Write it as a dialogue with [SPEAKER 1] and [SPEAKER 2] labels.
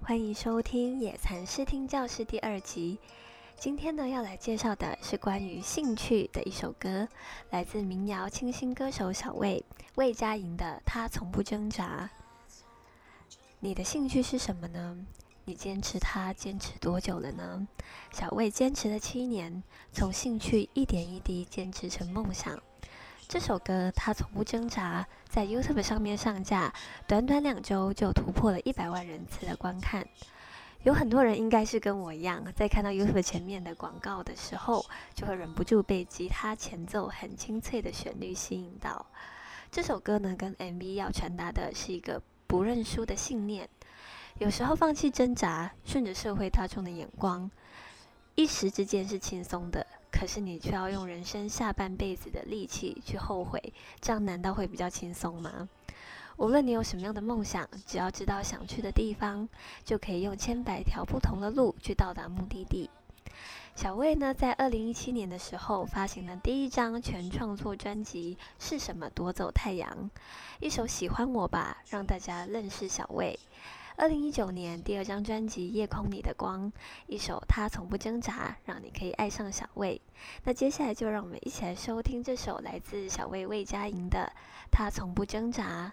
[SPEAKER 1] 欢迎收听野蚕视听教室第二集。今天呢，要来介绍的是关于兴趣的一首歌，来自民谣清新歌手小魏魏佳莹的《他从不挣扎》。你的兴趣是什么呢？你坚持它坚持多久了呢？小魏坚持了七年，从兴趣一点一滴坚持成梦想。这首歌他从不挣扎，在 YouTube 上面上架，短短两周就突破了一百万人次的观看。有很多人应该是跟我一样，在看到 YouTube 前面的广告的时候，就会忍不住被吉他前奏很清脆的旋律吸引到。这首歌呢，跟 MV 要传达的是一个不认输的信念。有时候放弃挣扎，顺着社会大众的眼光，一时之间是轻松的。可是你却要用人生下半辈子的力气去后悔，这样难道会比较轻松吗？无论你有什么样的梦想，只要知道想去的地方，就可以用千百条不同的路去到达目的地。小魏呢，在二零一七年的时候发行了第一张全创作专辑《是什么夺走太阳》，一首《喜欢我吧》，让大家认识小魏。二零一九年第二张专辑《夜空里的光》，一首《他从不挣扎》，让你可以爱上小魏。那接下来就让我们一起来收听这首来自小魏魏佳莹的《他从不挣扎》。